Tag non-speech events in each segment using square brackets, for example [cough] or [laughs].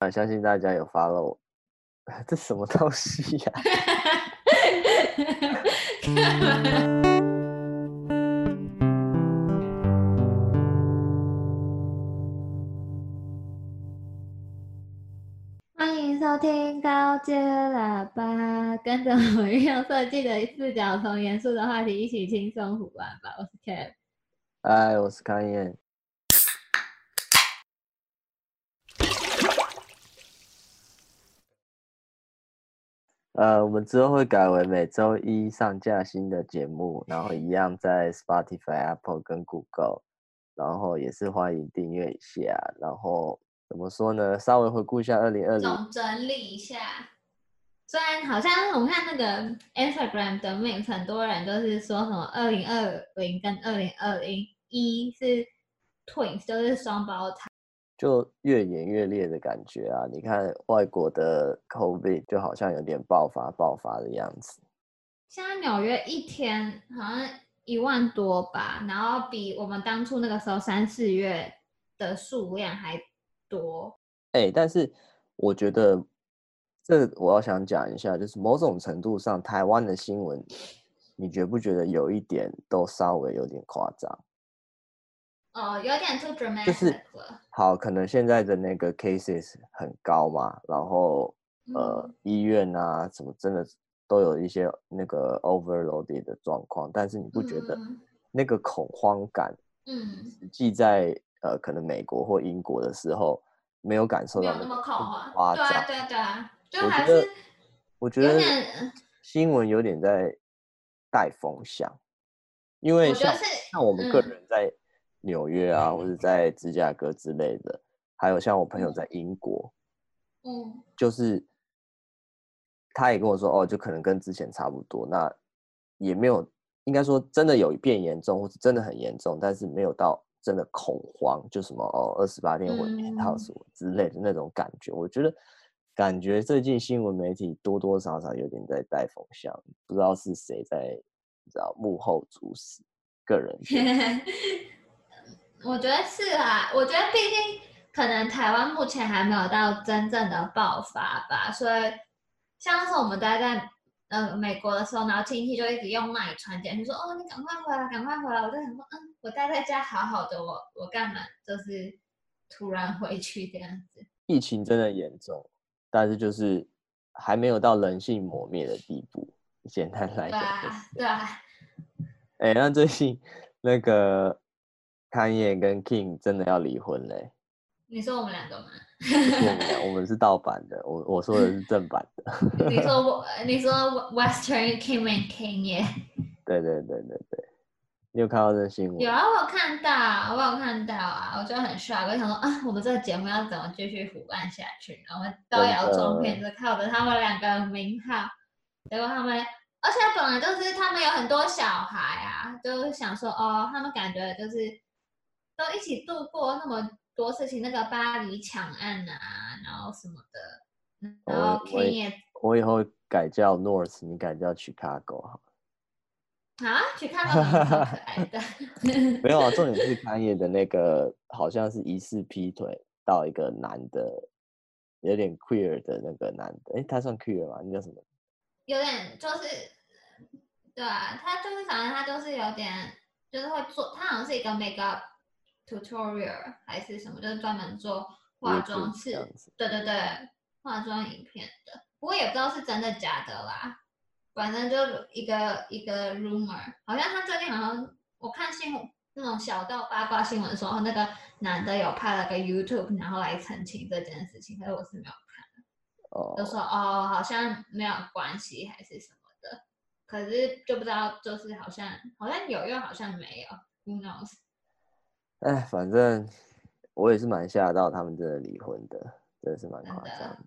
啊，相信大家有 follow，[laughs] 这什么东西呀、啊？[laughs] 欢迎收听高阶喇叭，跟着我们用设计的视角，从严肃的话题一起轻松胡玩吧。我是 Kev，嗨，我是康燕。呃，我们之后会改为每周一上架新的节目，然后一样在 Spotify、Apple 跟 Google，然后也是欢迎订阅一下。然后怎么说呢？稍微回顾一下二零二零，总整理一下。虽然好像我看那个 Instagram 的面很多人都是说什么二零二零跟二零二零一是 twins，都是双胞胎。就越演越烈的感觉啊！你看外国的 COVID 就好像有点爆发爆发的样子。现在纽约一天好像一万多吧，然后比我们当初那个时候三四月的数量还多。哎、欸，但是我觉得这我要想讲一下，就是某种程度上，台湾的新闻，你觉不觉得有一点都稍微有点夸张？哦，有点 too dramatic 就是好，可能现在的那个 cases 很高嘛，然后呃、嗯、医院啊什么真的都有一些那个 overloaded 的状况，但是你不觉得那个恐慌感，嗯，实际在呃可能美国或英国的时候没有感受到那么夸张，对啊对啊对啊，就还是我觉得新闻有点在带风向，因为像像我们个人在。嗯纽约啊，或者在芝加哥之类的，还有像我朋友在英国，嗯，就是他也跟我说，哦，就可能跟之前差不多，那也没有，应该说真的有变严重，或者真的很严重，但是没有到真的恐慌，就什么哦，二十八天或者套什么之类的那种感觉。我觉得，感觉最近新闻媒体多多少少有点在带风向，不知道是谁在，你知道幕后主使，个人。[laughs] 我觉得是啊，我觉得毕竟可能台湾目前还没有到真正的爆发吧，所以像是我们待在呃美国的时候，然后亲戚就一直用麦传简讯说，哦，你赶快回来，赶快回来，我就想说，嗯，我待在家好好的，我我干嘛就是突然回去这样子？疫情真的严重，但是就是还没有到人性磨灭的地步。简单来讲，对啊，对啊。哎，那最近那个。Kanye 跟 King 真的要离婚嘞？你说我们两个吗？[laughs] 我们是盗版的，我我说的是正版的。[laughs] 你说我，[laughs] 你说 Western King and Kanye？对对对对对，你有看到这新闻？有啊，我有看到，我有看到啊，我觉得很帅。我就想说啊，我们这个节目要怎么继续腐烂下去？然后造谣装骗，是靠着他们两个名号，结果他们。而且本来就是他们有很多小孩啊，就是想说哦，他们感觉就是。都一起度过那么多事情，那个巴黎抢案啊，然后什么的，然后 Kanye，我以后改叫 North，你改叫 Chicago 好。啊，Chicago 很可爱的。[laughs] 没有啊，重点是 Kanye 的那个好像是疑似劈腿到一个男的，有点 queer 的那个男的，哎，他算 queer 吗？你叫什么？有点就是，对啊，他就是反正他就是有点，就是会做，他好像是一个 make up。Tutorial 还是什么，就是专门做化妆室，对对对，化妆影片的。不过也不知道是真的假的啦，反正就一个一个 rumor，好像他最近好像我看新闻那种小道八卦新闻的时候，那个男的有拍了个 YouTube，然后来澄清这件事情，可是我是没有看的。哦，就说哦，好像没有关系还是什么的，可是就不知道，就是好像好像有又好像没有，Who knows？哎，反正我也是蛮吓到他们真的离婚的，真的是蛮夸张的。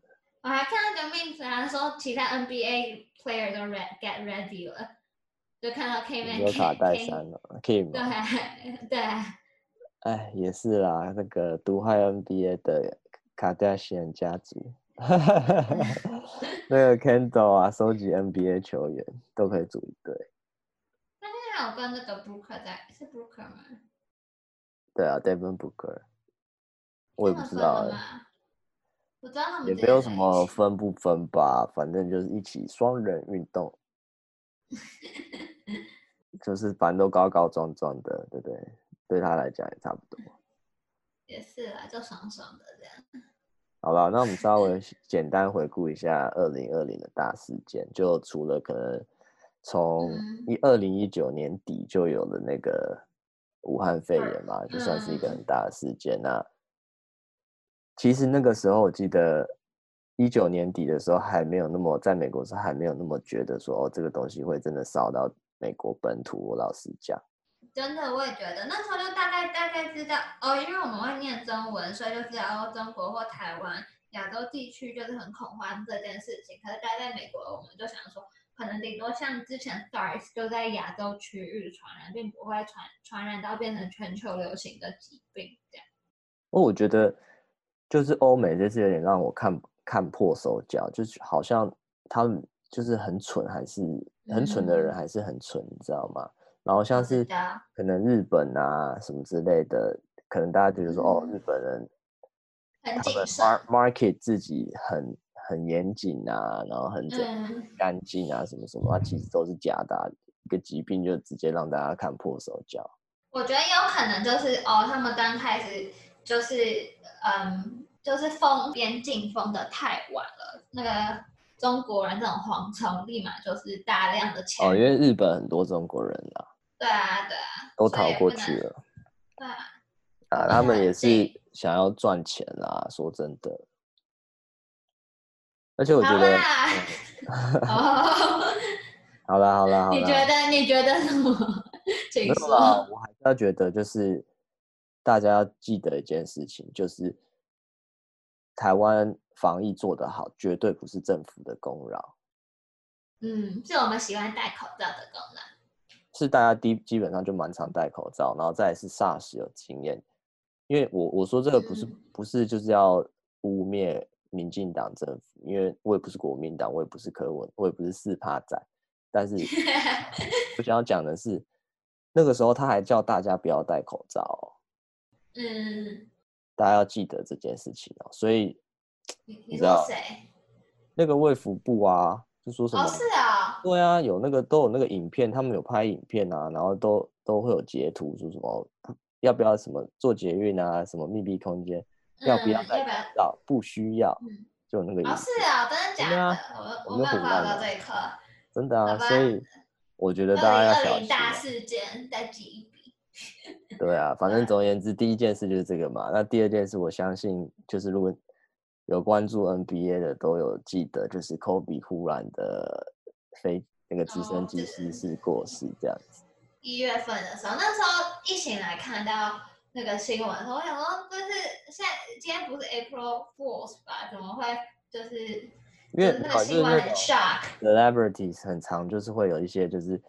我还看到个 meme 啊，说其他 NBA player 都 ready get ready 了，就看到 Kim 有卡戴珊了，Kim 对对。哎，也是啦，那个毒害 NBA 的卡戴珊家族，[laughs] 那个 Kendall 啊，收集 NBA 球员都可以组一队。那现在有跟那个 Booker 在，是 Booker 吗？对啊，Devin Booker，我也不知道哎。我知道他们也没有什么分不分吧，反正就是一起双人运动，[laughs] 就是反正都高高壮壮的，对不对？对他来讲也差不多。也是啊，就爽爽的这样。好了，那我们稍微简单回顾一下二零二零的大事件，就除了可能从一二零一九年底就有了那个武汉肺炎嘛，就算是一个很大的事件。那其实那个时候，我记得一九年底的时候还没有那么，在美国时候还没有那么觉得说哦，这个东西会真的烧到美国本土。我老实讲。真的，我也觉得那时候就大概大概知道哦，因为我们会念中文，所以就知道哦中国或台湾亚洲地区就是很恐慌这件事情。可是待在美国，我们就想说，可能顶多像之前 SARS 就在亚洲区域传染，并不会传传染到变成全球流行的疾病这样。哦，我觉得就是欧美这次有点让我看看破手脚，就是好像他们就是很蠢，还是很蠢的人还是很蠢，嗯、你知道吗？然后像是可能日本啊什么之类的，可能大家觉得说、嗯、哦，日本人他们 market 自己很很严谨啊，然后很整干净啊什么什么，它其实都是假的、啊，一个疾病就直接让大家看破手脚。我觉得有可能就是哦，他们刚开始就是嗯，就是封边境封的太晚了，那个中国人这种蝗虫立马就是大量的钱哦，因为日本很多中国人啊。对啊，对啊，都逃过去了。对啊，啊，他们也是想要赚钱啦。说真的，而且我觉得，[laughs] 好了好了好了，你觉得你觉得什么？没有啦，我还是要觉得，就是大家要记得一件事情，就是台湾防疫做得好，绝对不是政府的功劳。嗯，是我们喜欢戴口罩的功劳。是大家基基本上就蛮常戴口罩，然后再来是 SARS 有经验，因为我我说这个不是不是就是要污蔑民进党政府，因为我也不是国民党，我也不是柯文，我也不是四趴仔，但是 [laughs] 我想要讲的是，那个时候他还叫大家不要戴口罩哦，嗯，大家要记得这件事情哦，所以你知道谁？那个卫福部啊。就说什么？哦，是啊，对啊，有那个都有那个影片，他们有拍影片啊，然后都都会有截图，说什么要不要什么做捷运啊，什么密闭空间，嗯、要不要戴口罩？不需要，嗯、就那个意思。哦，是啊，真的假的？啊、我我没有看到这一刻。真的啊，所以我觉得大家要小心。大事件再记一笔。对啊，反正总而言之，第一件事就是这个嘛。那第二件事，我相信就是如果。有关注 NBA 的都有记得，就是 Kobe 忽然的飞那个直升机失事过世这样子。一月份的时候，那时候一醒来看到那个新闻的时候，我想说，就是现在今天不是 April Fools 吧？怎么会就是？因为那个新闻很 shock。Celebrities 很常就是会有一些就是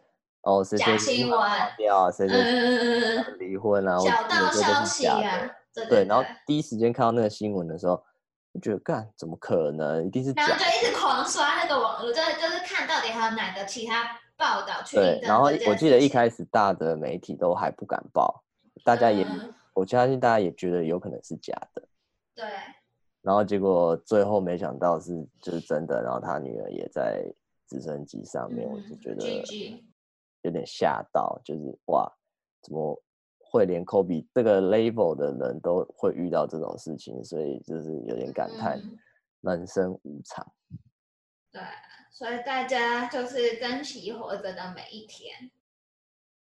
哦谁谁假新闻掉，谁谁离婚啊，小道消息啊，对，然后第一时间看到那个新闻的时候。我觉得干怎么可能？一定是。然后就一直狂刷那个网络，就就是看到底还有哪个其他报道去。对，然后我记得一开始大的媒体都还不敢报，大家也，嗯、我相信大家也觉得有可能是假的。对。然后结果最后没想到是就是真的，然后他女儿也在直升机上面，嗯、我就觉得有点吓到，就是哇，怎么？会连 Kobe 这个 level 的人都会遇到这种事情，所以就是有点感叹人生无常。对，所以大家就是珍惜活着的每一天。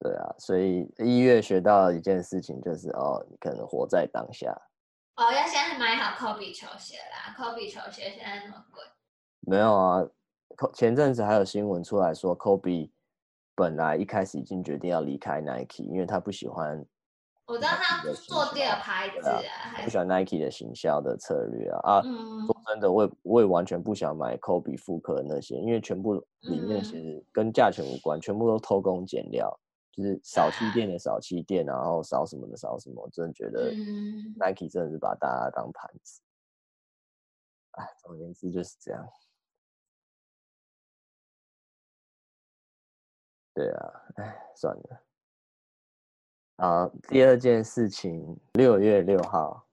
对啊，所以一月学到一件事情就是哦，你可能活在当下。哦，要先买好 Kobe 球鞋啦，Kobe 球鞋现在那么贵。没有啊，前阵子还有新闻出来说，Kobe 本来一开始已经决定要离开 Nike，因为他不喜欢。我知道他做第二牌子啊，不喜欢 Nike 的行销的策略啊啊！说真的，我也我也完全不想买 Kobe 复刻的那些，因为全部里面其实跟价钱无关，全部都偷工减料，就是少气垫的少气垫，然后少什么的少什么。我真的觉得 Nike 真的是把大家当盘子。哎，总而言之就是这样。对啊，哎，算了。啊，第二件事情，六月六号，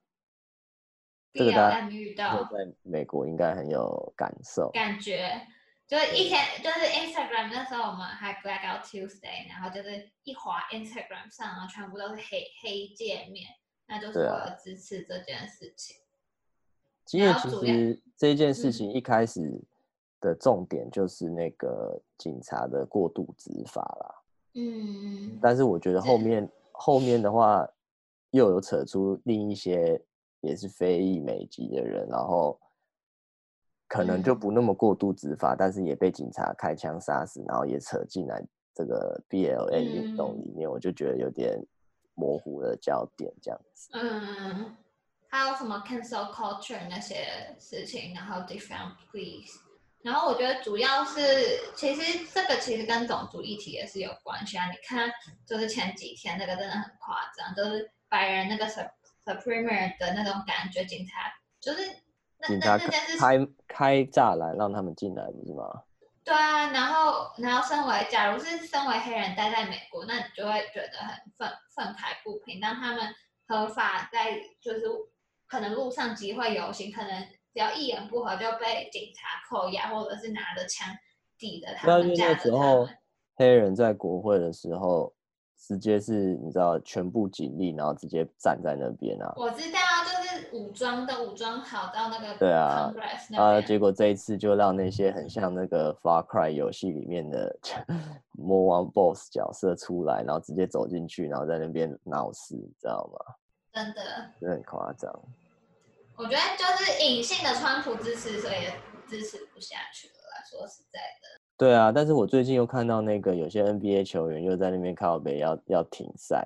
这个大家遇到在美国应该很有感受，感觉就是一天就是 Instagram 那时候我们还 Blackout Tuesday，然后就是一滑 Instagram 上，然后全部都是黑黑界面，那就是为了支持这件事情。因为其实这件事情一开始的重点就是那个警察的过度执法啦。嗯，但是我觉得后面 [laughs] 后面的话又有扯出另一些也是非裔美籍的人，然后可能就不那么过度执法，但是也被警察开枪杀死，然后也扯进来这个 BLM 运动里面，我就觉得有点模糊的焦点这样子。嗯，还有什么 cancel culture 那些事情，然后 different please，。然后我觉得主要是，其实这个其实跟种族议题也是有关系啊。你看，就是前几天那个真的很夸张，就是白人那个 Supreme 的那种感觉，警察就是那那那开开栅栏让他们进来，不是吗？对啊，然后然后身为假如是身为黑人待在美国，那你就会觉得很愤愤慨不平。当他们合法在就是可能路上集会游行，可能。只要一言不合就被警察扣押，或者是拿着枪抵着他们。那时候黑人在国会的时候，直接是你知道全部警力，然后直接站在那边啊。我知道，就是武装的武装好到那个对啊，啊，结果这一次就让那些很像那个 Far Cry 游戏里面的魔王 BOSS 角色出来，然后直接走进去，然后在那边闹事，你知道吗？真的，真的很夸张。我觉得就是隐性的川普支持，所以支持不下去了。说实在的，对啊，但是我最近又看到那个有些 NBA 球员又在那边靠北要要停赛。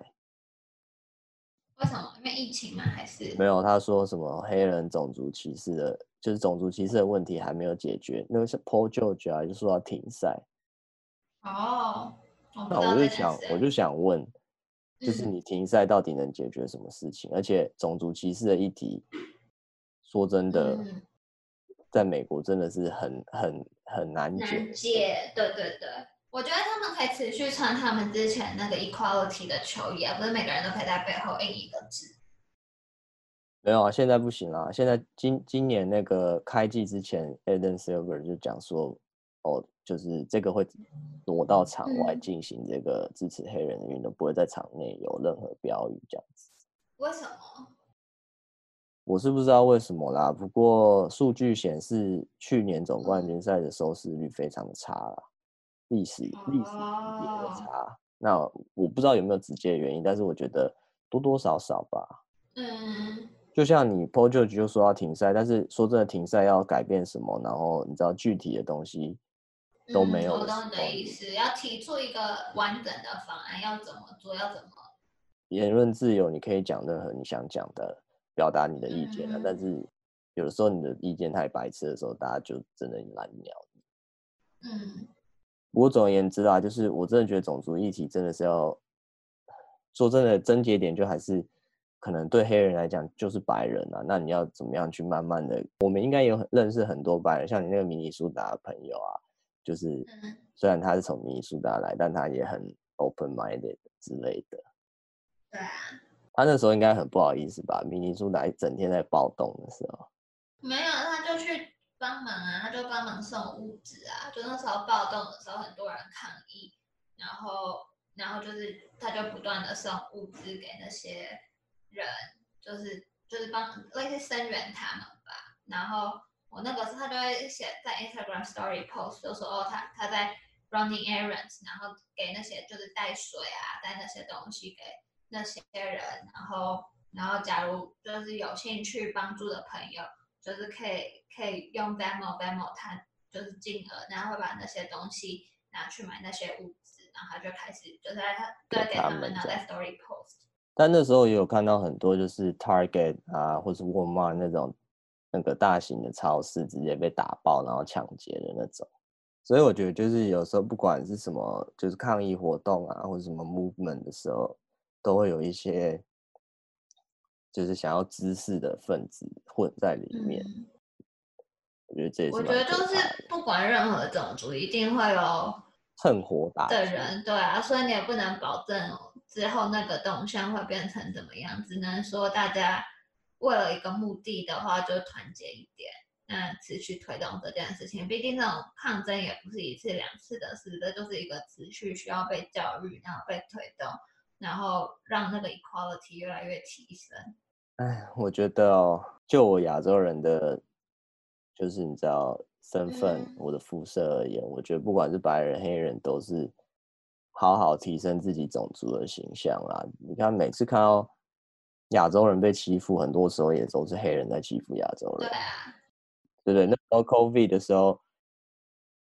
为什么？因为疫情吗？还是没有？他说什么黑人种族歧视的，就是种族歧视的问题还没有解决。那个是 Paul George 啊，就说要停赛。哦，那我就想，我就想问，就是你停赛到底能解决什么事情？嗯、而且种族歧视的议题。说真的，嗯、在美国真的是很很很难解。难解，对对对，我觉得他们可以持续穿他们之前那个 equality 的球衣啊，不是每个人都可以在背后印一个字。没有啊，现在不行啦。现在今今年那个开季之前，Adam Silver 就讲说，哦，就是这个会挪到场外进行这个支持黑人的运动，嗯、不会在场内有任何标语这样子。为什么？我是不知道为什么啦，不过数据显示去年总冠军赛的收视率非常的差啦，历史历史也的差。那我不知道有没有直接的原因，但是我觉得多多少少吧。嗯，就像你 Paul George 就说要停赛，但是说真的停赛要改变什么？然后你知道具体的东西都没有。我懂你的意思，要提出一个完整的方案，要怎么做，要怎么？言论自由，你可以讲任何你想讲的。表达你的意见但是有的时候你的意见太白痴的时候，大家就真的懒鸟。嗯，不过总而言之啊，就是我真的觉得种族议题真的是要说真的，症结点就还是可能对黑人来讲就是白人啊。那你要怎么样去慢慢的？我们应该有认识很多白人，像你那个明尼苏达的朋友啊，就是虽然他是从明尼苏达来，但他也很 open minded 之类的。对啊。他那时候应该很不好意思吧？明尼苏达一整天在暴动的时候，没有，他就去帮忙啊，他就帮忙送物资啊。就那时候暴动的时候，很多人抗议，然后，然后就是他就不断的送物资给那些人，就是就是帮类似声援他们吧。然后我那个时候他就会写在 Instagram Story post，就说哦，他他在 running errands，然后给那些就是带水啊，带那些东西给。那些人，然后，然后，假如就是有兴趣帮助的朋友，就是可以可以用 Venmo Venmo，他就是金额，然后会把那些东西拿去买那些物资，然后他就开始就在他对给他们拿在 Story Post。但那时候也有看到很多就是 Target 啊，或是 Walmart 那种那个大型的超市直接被打爆，然后抢劫的那种。所以我觉得就是有时候不管是什么，就是抗议活动啊，或者什么 movement 的时候。都会有一些，就是想要知识的分子混在里面。嗯、我觉得这也是。我觉得就是不管任何种族，一定会有趁火打的人，对啊，所以你也不能保证之后那个动向会变成怎么样，只能说大家为了一个目的的话，就团结一点，嗯，持续推动这件事情。毕竟这种抗争也不是一次两次的事，这就是一个持续需要被教育，然后被推动，然后让那个 equality 越来越提升。哎，我觉得哦，就我亚洲人的，就是你知道身份，嗯、我的肤色而言，我觉得不管是白人、黑人，都是好好提升自己种族的形象啦。你看，每次看到亚洲人被欺负，很多时候也都是黑人在欺负亚洲人。对啊，对不对？那时候 COVID 的时候，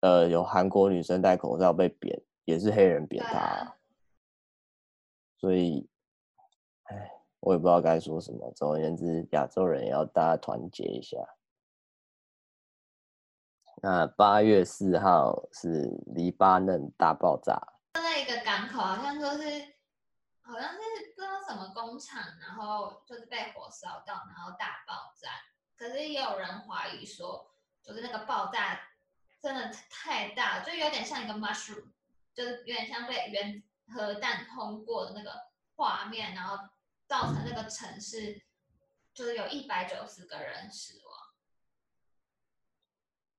呃，有韩国女生戴口罩被扁，也是黑人扁她。啊、所以，哎。我也不知道该说什么。总而言之，亚洲人要大家团结一下。那八月四号是黎巴嫩大爆炸，在一个港口，好像说是，好像是不知道什么工厂，然后就是被火烧到，然后大爆炸。可是也有人怀疑说，就是那个爆炸真的太大，就有点像一个 mushroom，就是有点像被原核弹通过的那个画面，然后。造成那个城市就是有一百九十个人死亡，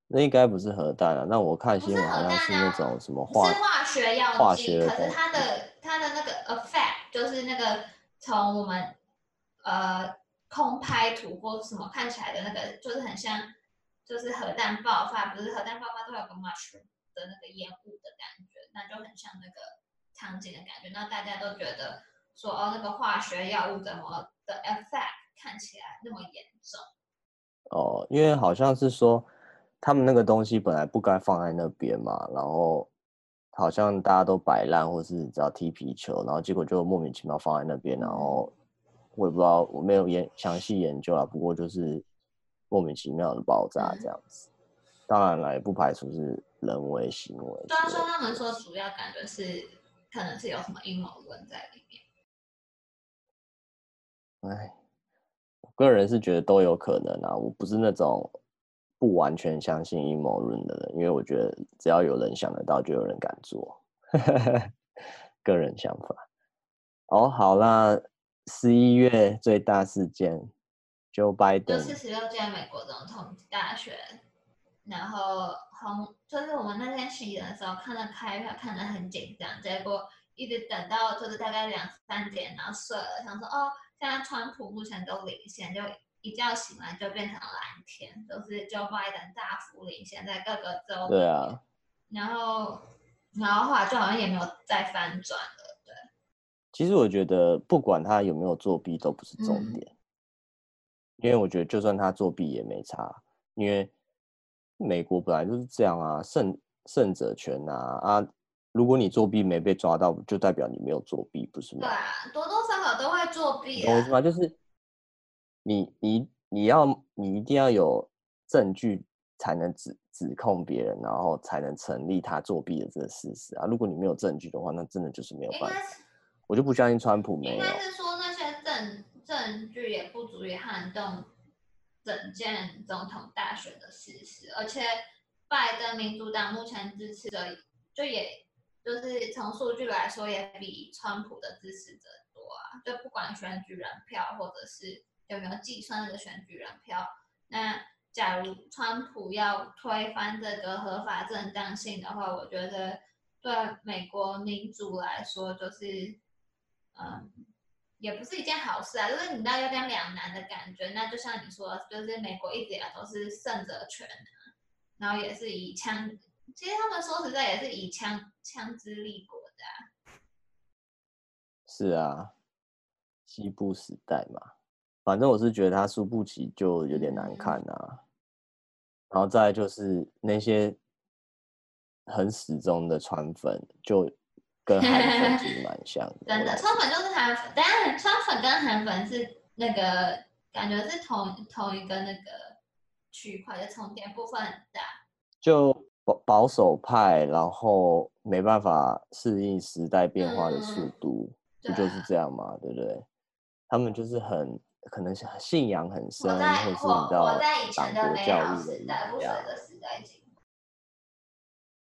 那应该不是核弹啊。那我看新闻好像是那种什么化是化学药剂，化学可是它的它的那个 effect 就是那个从我们呃空拍图或什么看起来的那个，就是很像就是核弹爆发，不是核弹爆发都有个 mushroom 的那个烟雾的感觉，那就很像那个场景的感觉。那大家都觉得。说哦，那个化学药物怎么的 effect 看起来那么严重？哦，因为好像是说他们那个东西本来不该放在那边嘛，然后好像大家都摆烂，或是只要踢皮球，然后结果就莫名其妙放在那边，然后我也不知道，我没有研详细研究啊，不过就是莫名其妙的爆炸这样子。嗯、当然了，也不排除是人为行为。虽然说他们说主要感觉是可能是有什么阴谋论在里面。哎，我个人是觉得都有可能啊，我不是那种不完全相信阴谋论的人，因为我觉得只要有人想得到，就有人敢做。[laughs] 个人想法。哦，好啦，十一月最大事件，Joe Biden 就四十六届美国总统大选，然后红就是我们那天洗的时候看了开票，看得很紧张，结果一直等到就是大概两三点，然后睡了，想说哦。现在川普目前都领先，就一觉醒来就变成蓝天，都、就是 Joe Biden 大幅领先在各个州。对啊。然后，然后后来就好像也没有再翻转了，对。其实我觉得不管他有没有作弊都不是重点，嗯、因为我觉得就算他作弊也没差，因为美国本来就是这样啊，胜胜者权啊。啊如果你作弊没被抓到，就代表你没有作弊，不是吗？对啊，作弊啊。为什么？就是你你你要你一定要有证据才能指指控别人，然后才能成立他作弊的这个事实啊。如果你没有证据的话，那真的就是没有办法。我就不相信川普没有。应该是说那些证证据也不足以撼动整件总统大选的事实，而且拜登民主党目前支持的就也。就是从数据来说，也比川普的支持者啊。就不管选举人票，或者是有没有计算的选举人票，那假如川普要推翻这个合法正当性的话，我觉得对美国民主来说，就是嗯，也不是一件好事啊。就是你知道有点两难的感觉。那就像你说，就是美国一直以来都是胜者全啊，然后也是以枪。其实他们说实在也是以枪枪支立国，是啊，西部时代嘛，反正我是觉得他输不起就有点难看啊。嗯、然后再就是那些很始终的川粉，就跟韩粉其实蛮 [laughs] 像的。真的，川粉就是韩粉，但是川粉跟韩粉是那个感觉是同同一个那个区块的重叠部分很大，就。保保守派，然后没办法适应时代变化的速度，不、嗯、就是这样嘛？对不对？他们就是很可能信仰很深，或是你知道党国教育的一样。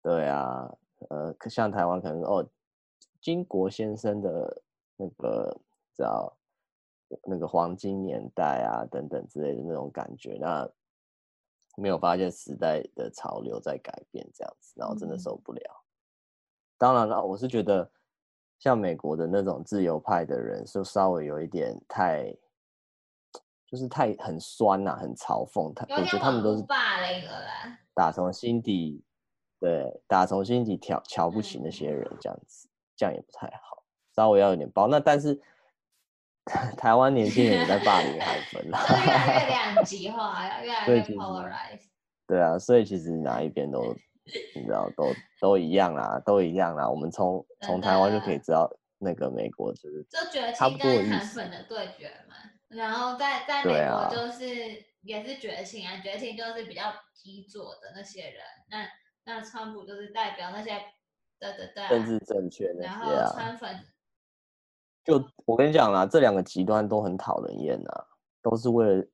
对啊，呃，像台湾可能哦，金国先生的那个叫那个黄金年代啊等等之类的那种感觉，那没有发现时代的潮流在改变这样子，然后真的受不了。嗯、当然了，我是觉得像美国的那种自由派的人，就稍微有一点太，就是太很酸呐、啊，很嘲讽他，我觉得他们都是霸凌了啦，打从心底，对，打从心底瞧瞧不起那些人这样子，嗯、这样也不太好，稍微要有点包。那但是。[laughs] 台湾年轻人也在霸凌海粉啦，[laughs] 越来越两极化，[laughs] 越来越 polarized。对啊，所以其实哪一边都，你知道，都都一样啦，都一样啦。我们从从台湾就可以知道，那个美国就是就崛起跟韩粉的对决嘛。然后在在美国就是也是崛起啊，崛起就是比较极左的那些人。那那川普就是代表那些对对对政治正确那些啊，然后川粉。就我跟你讲啦，这两个极端都很讨人厌呐，都是为了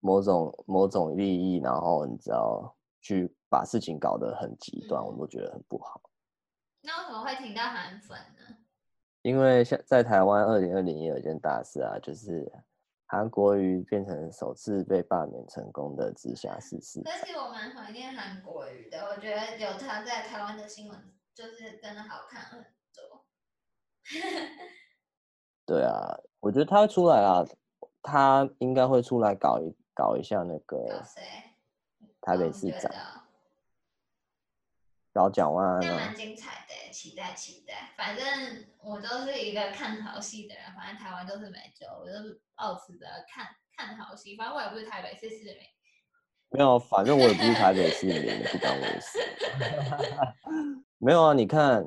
某种某种利益，然后你知道去把事情搞得很极端，嗯、我都觉得很不好。那为什么会听到韩粉呢？因为像在台湾，二零二零也有一件大事啊，就是韩国瑜变成首次被罢免成功的直辖市市长。但是我蛮怀念韩国瑜的，我觉得有他在台湾的新闻就是真的好看很多。[laughs] 对啊，我觉得他会出来啊，他应该会出来搞一搞一下那个台北市长，搞蒋万安，那蛮精彩的，期待期待。反正我都是一个看好戏的人，反正台湾都是没救，我就是抱持着看看好戏。反正我也不是台北市市民，没有，反正我也不是台北市民，不关我的事。没有啊，你看，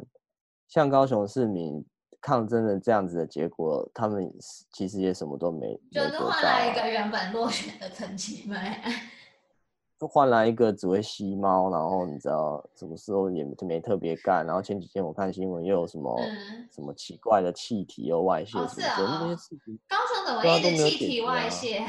像高雄市民。抗争的这样子的结果，他们其实也什么都没，就是换来一个原本落选的陈其迈，就换来一个只会吸猫，然后你知道什么时候也没特别干，然后前几天我看新闻又有什么、嗯、什么奇怪的气体又外泄什么的，那些事情，高雄怎么一直气体外泄？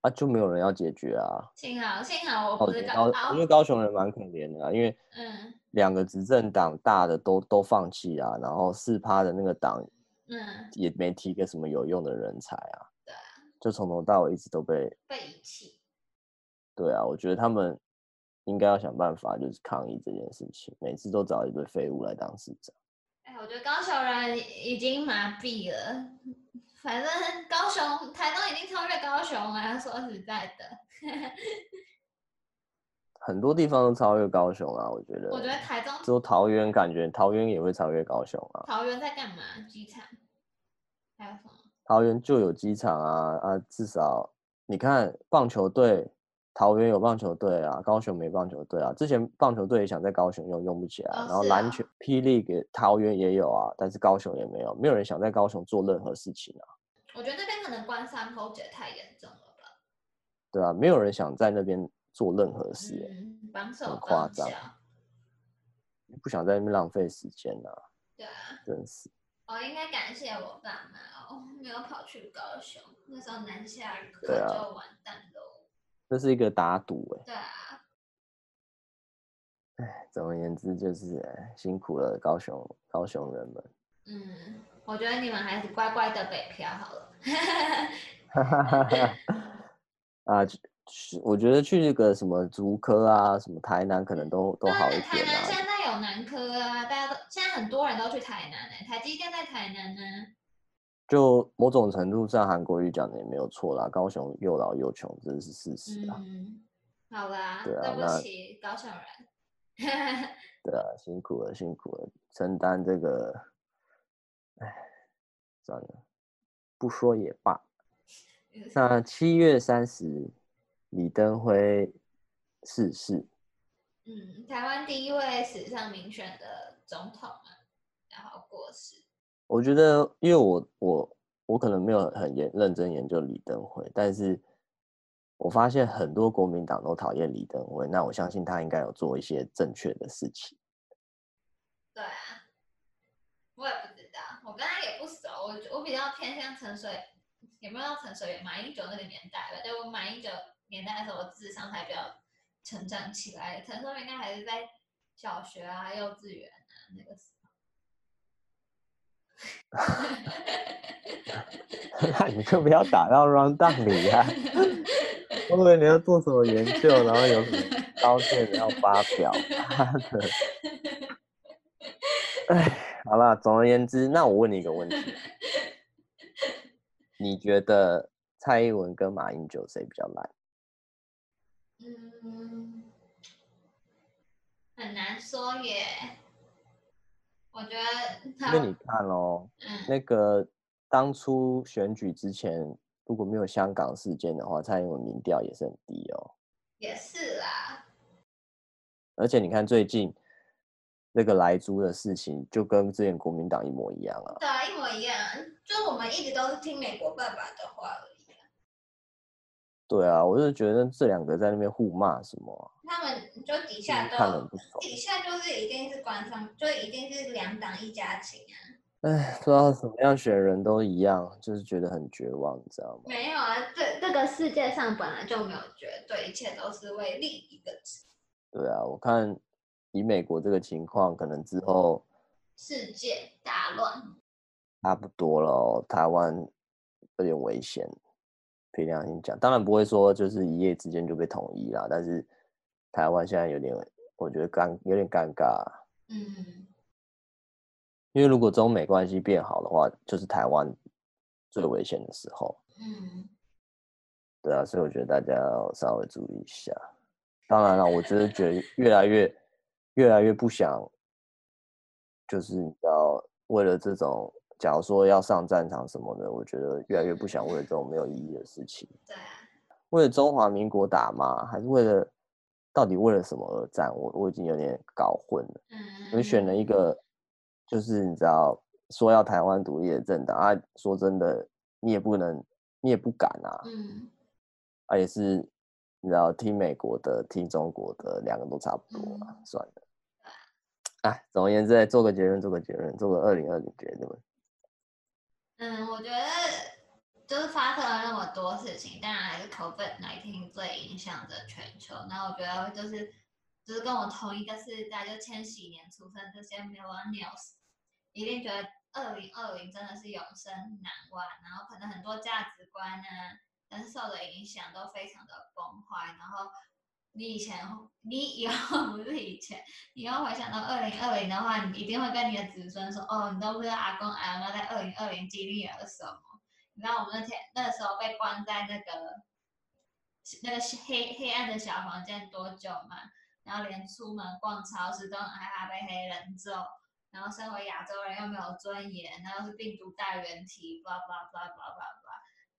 啊，就没有人要解决啊！[laughs] 幸好幸好我不是高，因为高雄人蛮可怜的啊，因为嗯，两个执政党大的都都放弃啊，然后四趴的那个党嗯也没提个什么有用的人才啊，对啊，就从头到尾一直都被被遗弃。对啊，我觉得他们应该要想办法，就是抗议这件事情，每次都找一堆废物来当市长。哎，我觉得高雄人已经麻痹了。反正高雄、台东已经超越高雄了。说实在的，[laughs] 很多地方都超越高雄啊。我觉得，我觉得台中只有桃园，感觉桃园也会超越高雄啊。桃园在干嘛？机场？还有什么？桃园就有机场啊啊！至少你看棒球队，桃园有棒球队啊，高雄没棒球队啊。之前棒球队也想在高雄用，用不起来。哦、然后篮球霹雳给桃园也有啊，但是高雄也没有，没有人想在高雄做任何事情啊。我觉得那边可能关山口姐太严重了吧？对啊，没有人想在那边做任何事，很夸张，不想在那边浪费时间啊。对啊，真是。我应该感谢我爸妈哦，没有跑去高雄，那时候南下课就完蛋喽。这是一个打赌哎。对啊。哎，总而言之就是哎，辛苦了高雄高雄人们。嗯。我觉得你们还是乖乖的北漂好了。[laughs] 啊，去，我觉得去那个什么竹科啊，什么台南可能都都好一点啊。台南现在有南科啊，大家都现在很多人都去台南呢。台积电在台南呢。就某种程度上，韩国瑜讲的也没有错啦。高雄又老又穷，这是事实啊。嗯，好啦，对啊，对不起，高雄人。对啊，辛苦了，辛苦了，承担这个。哎，算了，不说也罢。那七月三十，李登辉逝世。嗯，台湾第一位史上民选的总统嘛，然后过世。我觉得，因为我我我可能没有很研认真研究李登辉，但是我发现很多国民党都讨厌李登辉，那我相信他应该有做一些正确的事情。对啊，我也不知道。我跟他也不熟，我我比较偏向陈水，有没有到陈水扁、马英九那个年代吧？对，我马英九年代的时候，我智商才比较成长起来。陈水扁应该还是在小学啊、幼稚园啊那个时 [laughs] 那你就不要打到 round down 里呀、[laughs] 啊。我以为你要做什么研究，然后有什么刀片 [laughs] 要发表。妈的！哎，好了，总而言之，那我问你一个问题：你觉得蔡英文跟马英九谁比较烂？嗯，很难说耶。我觉得，因为你看哦，嗯、那个当初选举之前，如果没有香港事件的话，蔡英文民调也是很低哦。也是啦。而且你看最近那个莱猪的事情，就跟之前国民党一模一样啊。对啊，一模一样。就我们一直都是听美国爸爸的话。对啊，我就觉得这两个在那边互骂什么、啊。他们就底下都看不底下就是一定是官方，就一定是两党一家亲啊。哎，不知道怎么样选人都一样，就是觉得很绝望，你知道吗？没有啊，这这个世界上本来就没有绝对，一切都是为利益的。对啊，我看以美国这个情况，可能之后世界大乱，差不多了，台湾有点危险。凭良心讲，当然不会说就是一夜之间就被统一啦。但是台湾现在有点，我觉得尴有点尴尬。嗯，因为如果中美关系变好的话，就是台湾最危险的时候。嗯，对啊，所以我觉得大家要稍微注意一下。当然了，我就是觉得越来越越来越不想，就是你知道，为了这种。假如说要上战场什么的，我觉得越来越不想为了这种没有意义的事情。对啊，为了中华民国打吗？还是为了到底为了什么而战？我我已经有点搞混了。嗯，我选了一个，就是你知道说要台湾独立的政党啊。说真的，你也不能，你也不敢啊。嗯，啊也是，你知道听美国的，听中国的，两个都差不多啊。嗯、算了。哎，总而言之，做个结论，做个结论，做个二零二零结论。嗯，我觉得就是发生了那么多事情，当然还是 COVID nineteen 最影响着全球。那我觉得就是就是跟我同一个世代，就千禧年出生这些 Millennials，一定觉得二零二零真的是永生难忘。然后可能很多价值观呢，但是受的影响都非常的崩坏，然后。你以前，你以后 [laughs] 不是以前，你要回想到二零二零的话，你一定会跟你的子孙说，哦，你都不知道阿公阿妈在二零二零经历了什么。你知道我们那天那时候被关在那个那个黑黑暗的小房间多久吗？然后连出门逛超市都很害怕被黑人揍，然后身为亚洲人又没有尊严，然后是病毒带原体，blah blah blah blah blah blah。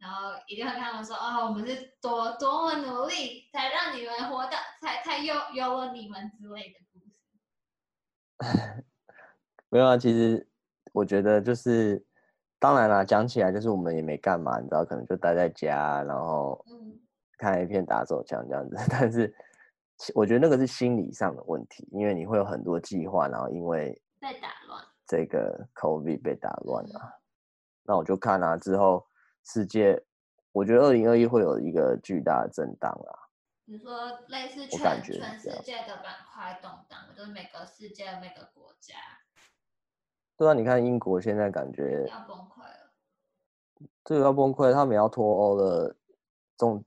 然后一定会跟他们说：“哦，我们是多多么努力，才让你们活到，才才有有了你们之类的故事。[laughs] ”没有啊，其实我觉得就是，当然啦，讲起来就是我们也没干嘛，你知道，可能就待在家，然后看一片打手枪这样子。[laughs] 但是我觉得那个是心理上的问题，因为你会有很多计划，然后因为被打乱，这个 COVID 被打乱了。那我就看啊，之后。世界，我觉得二零二一会有一个巨大的震荡啊。你说类似全全世界的板块动荡，就是每个世界每个国家。对啊，你看英国现在感觉要崩溃了。这个要崩溃，他们要脱欧了，这种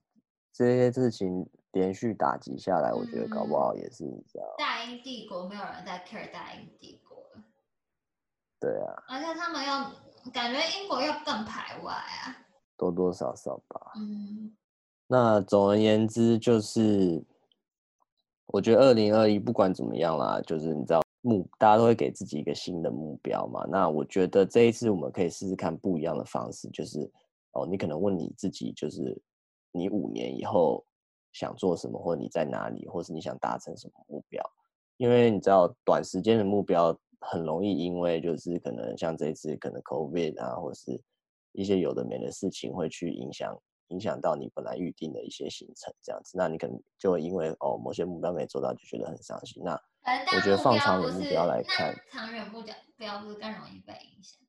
这些事情连续打击下来，我觉得搞不好也是你知道。大英帝国没有人在 care 大英帝国了。对啊。而且他们要感觉英国要更排外啊。多多少少吧。嗯，那总而言之，就是我觉得二零二一不管怎么样啦，就是你知道目，大家都会给自己一个新的目标嘛。那我觉得这一次我们可以试试看不一样的方式，就是哦，你可能问你自己，就是你五年以后想做什么，或者你在哪里，或是你想达成什么目标？因为你知道短时间的目标很容易因为就是可能像这一次可能 COVID 啊，或是。一些有的没的事情会去影响影响到你本来预定的一些行程，这样子，那你可能就会因为哦某些目标没做到，就觉得很伤心。那我觉得放长远目标来看，长远目标不是更容易被影响？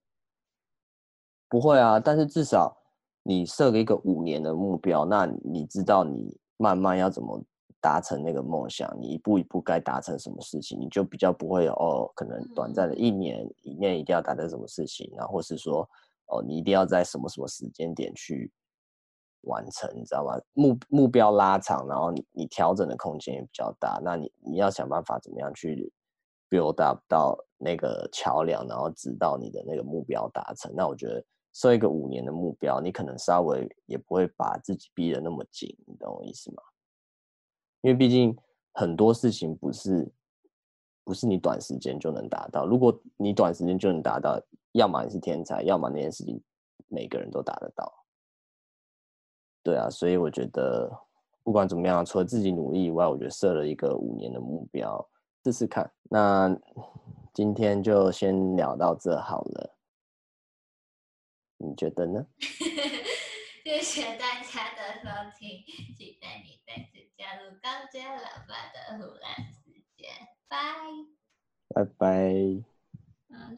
不会啊，但是至少你设了一个五年的目标，那你知道你慢慢要怎么达成那个梦想，你一步一步该达成什么事情，你就比较不会有哦，可能短暂的一年以内一定要达成什么事情，然后或是说哦，你一定要在什么什么时间点去完成，你知道吗？目目标拉长，然后你你调整的空间也比较大，那你你要想办法怎么样去 build up 到那个桥梁，然后直到你的那个目标达成。那我觉得设一个五年的目标，你可能稍微也不会把自己逼得那么紧，你懂我意思吗？因为毕竟很多事情不是不是你短时间就能达到。如果你短时间就能达到，要么你是天才，要么那件事情每个人都达得到。对啊，所以我觉得不管怎么样，除了自己努力以外，我觉得设了一个五年的目标，试试看。那今天就先聊到这好了，你觉得呢？[laughs] 谢谢大家的收听，期待你再次加入钢尖老爸的胡乱时间，拜。拜拜。拜，啊，